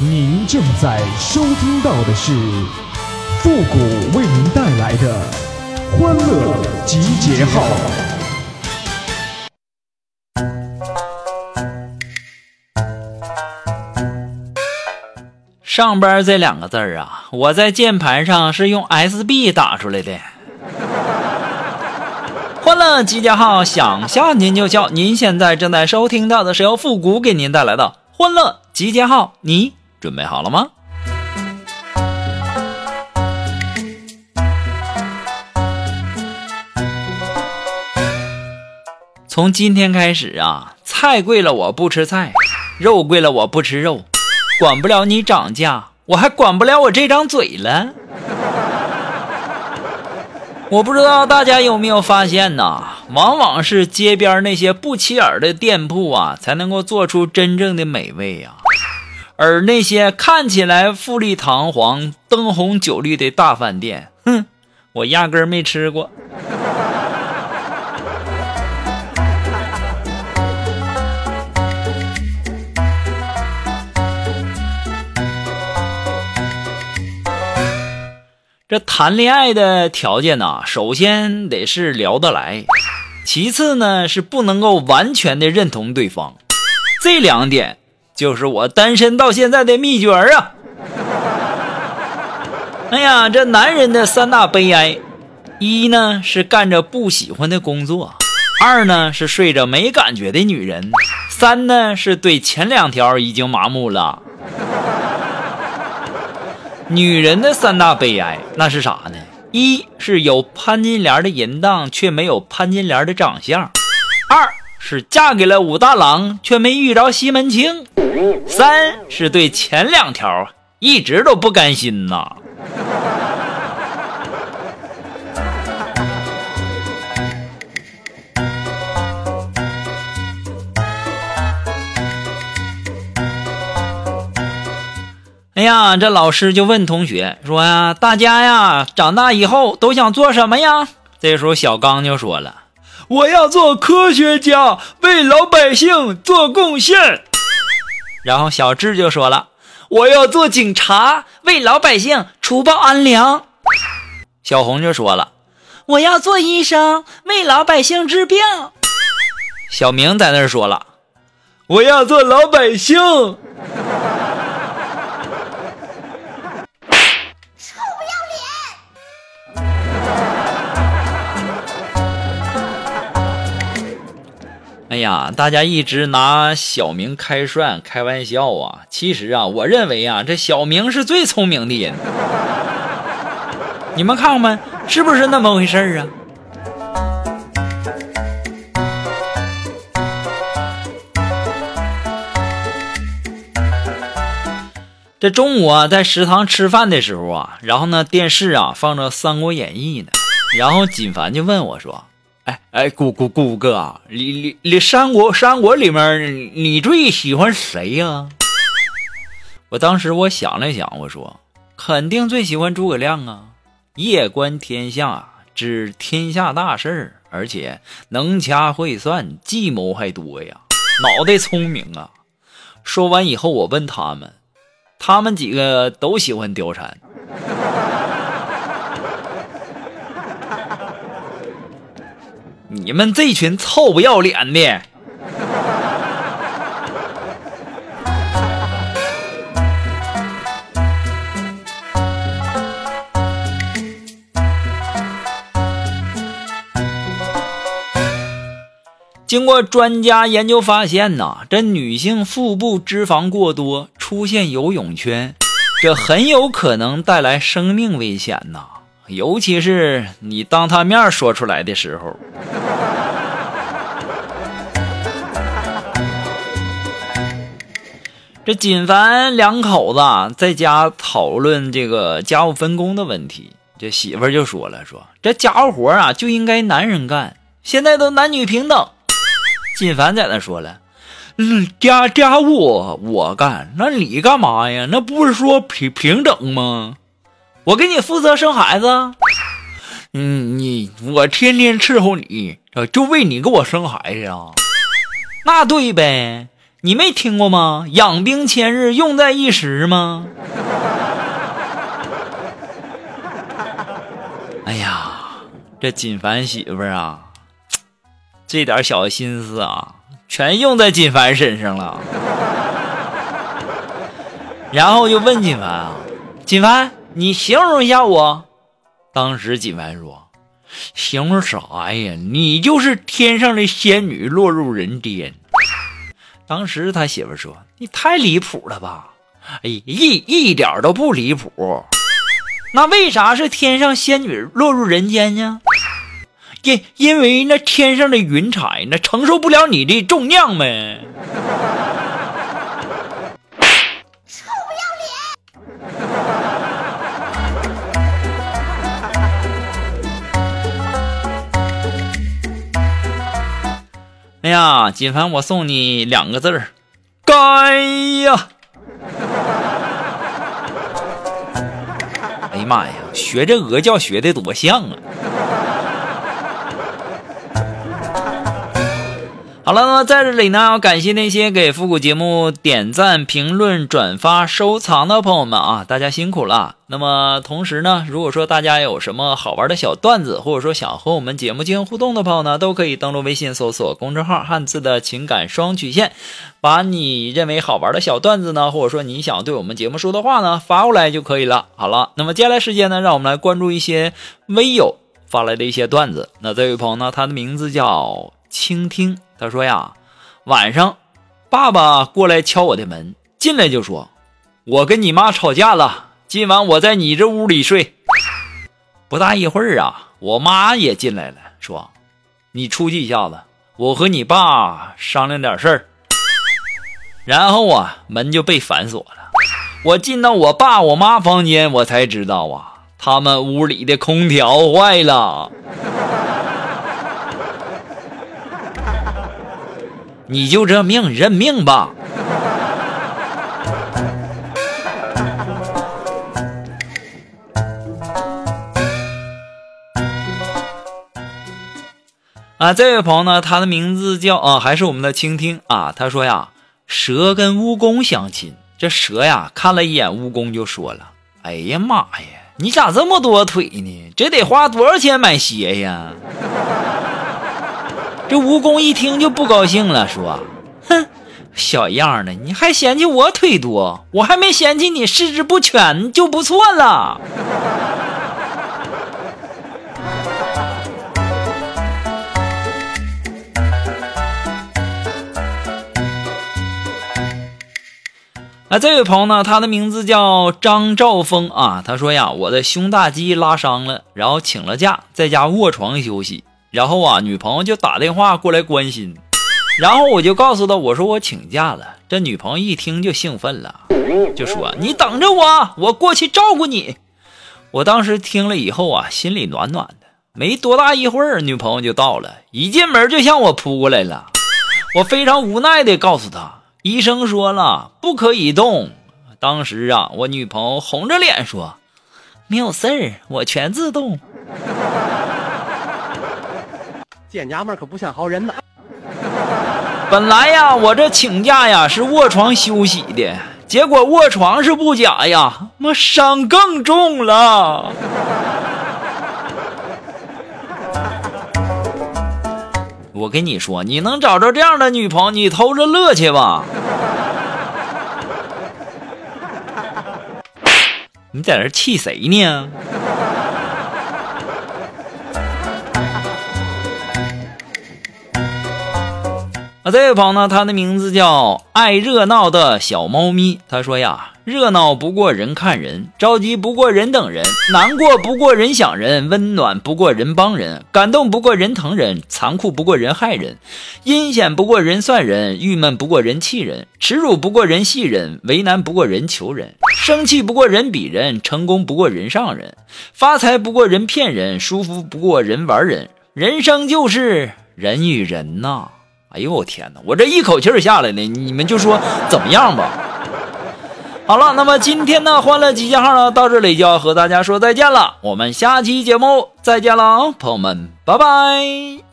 您正在收听到的是复古为您带来的欢乐集结号。上班这两个字儿啊，我在键盘上是用 SB 打出来的。欢乐集结号，想笑您就笑。您现在正在收听到的是由复古给您带来的欢乐集结号，你准备好了吗？从今天开始啊，菜贵了我不吃菜，肉贵了我不吃肉，管不了你涨价，我还管不了我这张嘴了。我不知道大家有没有发现呢？往往是街边那些不起眼的店铺啊，才能够做出真正的美味呀。而那些看起来富丽堂皇、灯红酒绿的大饭店，哼，我压根儿没吃过。这谈恋爱的条件呢，首先得是聊得来，其次呢是不能够完全的认同对方，这两点。就是我单身到现在的秘诀啊！哎呀，这男人的三大悲哀：一呢是干着不喜欢的工作，二呢是睡着没感觉的女人，三呢是对前两条已经麻木了。女人的三大悲哀那是啥呢？一是有潘金莲的淫荡，却没有潘金莲的长相；二。是嫁给了武大郎，却没遇着西门庆。三是对前两条一直都不甘心呐。哎呀，这老师就问同学说呀：“大家呀，长大以后都想做什么呀？”这时候小刚就说了。我要做科学家，为老百姓做贡献。然后小智就说了：“我要做警察，为老百姓除暴安良。”小红就说了：“我要做医生，为老百姓治病。”小明在那儿说了：“我要做老百姓。”哎呀，大家一直拿小明开涮开玩笑啊！其实啊，我认为啊，这小明是最聪明的人。你们看看，是不是那么回事啊？这中午啊，在食堂吃饭的时候啊，然后呢，电视啊放着《三国演义》呢，然后锦凡就问我说。哎哎，谷谷谷哥，你你你三国三国里面，你最喜欢谁呀？我当时我想了想，我说肯定最喜欢诸葛亮啊，夜观天下，知天下大事儿而且能掐会算，计谋还多呀，脑袋聪明啊。说完以后，我问他们，他们几个都喜欢貂蝉。你们这群臭不要脸的！经过专家研究发现呐，这女性腹部脂肪过多，出现游泳圈，这很有可能带来生命危险呐。尤其是你当他面说出来的时候，这锦凡两口子在家讨论这个家务分工的问题，这媳妇就说了：“说这家务活啊就应该男人干，现在都男女平等。”锦凡在那说了：“嗯，家家务我干，那你干嘛呀？那不是说平平等吗？”我给你负责生孩子，嗯，你我天天伺候你，就为你给我生孩子啊？那对呗，你没听过吗？养兵千日，用在一时吗？哎呀，这锦凡媳妇儿啊，这点小心思啊，全用在锦凡身上了。然后就问锦凡啊，锦凡，你形容一下我。当时锦凡说：“形容啥呀？你就是天上的仙女落入人间。”当时他媳妇说：“你太离谱了吧？哎，一一点都不离谱。那为啥是天上仙女落入人间呢？因因为那天上的云彩那承受不了你的重量呗。”哎呀，锦凡，我送你两个字儿，该呀！哎呀妈呀，学这鹅叫学的多像啊！好了，那么在这里呢，要感谢那些给复古节目点赞、评论、转发、收藏的朋友们啊，大家辛苦了。那么同时呢，如果说大家有什么好玩的小段子，或者说想和我们节目进行互动的朋友呢，都可以登录微信搜索公众号“汉字的情感双曲线”，把你认为好玩的小段子呢，或者说你想对我们节目说的话呢，发过来就可以了。好了，那么接下来时间呢，让我们来关注一些微友发来的一些段子。那这位朋友呢，他的名字叫倾听。他说呀，晚上爸爸过来敲我的门，进来就说：“我跟你妈吵架了，今晚我在你这屋里睡。”不大一会儿啊，我妈也进来了，说：“你出去一下子，我和你爸商量点事儿。”然后啊，门就被反锁了。我进到我爸我妈房间，我才知道啊，他们屋里的空调坏了。你就这命，认命吧。啊，这位朋友呢，他的名字叫啊，还是我们的倾听啊。他说呀，蛇跟蜈蚣相亲，这蛇呀看了一眼蜈蚣，就说了：“哎呀妈呀，你咋这么多腿呢？这得花多少钱买鞋呀？”这蜈蚣一听就不高兴了，说：“哼，小样的，你还嫌弃我腿多？我还没嫌弃你四肢不全就不错了。”啊，这位朋友呢，他的名字叫张兆峰啊。他说呀，我的胸大肌拉伤了，然后请了假，在家卧床休息。然后啊，女朋友就打电话过来关心，然后我就告诉她，我说我请假了。这女朋友一听就兴奋了，就说：“你等着我，我过去照顾你。”我当时听了以后啊，心里暖暖的。没多大一会儿，女朋友就到了，一进门就向我扑过来了。我非常无奈的告诉她，医生说了不可以动。当时啊，我女朋友红着脸说：“没有事儿，我全自动。”见娘们可不像好人呐！本来呀，我这请假呀是卧床休息的，结果卧床是不假呀，妈伤更重了。我跟你说，你能找着这样的女朋友，你偷着乐去吧。你在这气谁呢？这位朋友呢，他的名字叫爱热闹的小猫咪。他说呀，热闹不过人看人，着急不过人等人，难过不过人想人，温暖不过人帮人，感动不过人疼人，残酷不过人害人，阴险不过人算人，郁闷不过人气人，耻辱不过人戏人，为难不过人求人，生气不过人比人，成功不过人上人，发财不过人骗人，舒服不过人玩人，人生就是人与人呐。哎呦我天哪！我这一口气儿下来了，你们就说怎么样吧？好了，那么今天呢欢乐集结号呢，到这里就要和大家说再见了。我们下期节目再见了，朋友们，拜拜。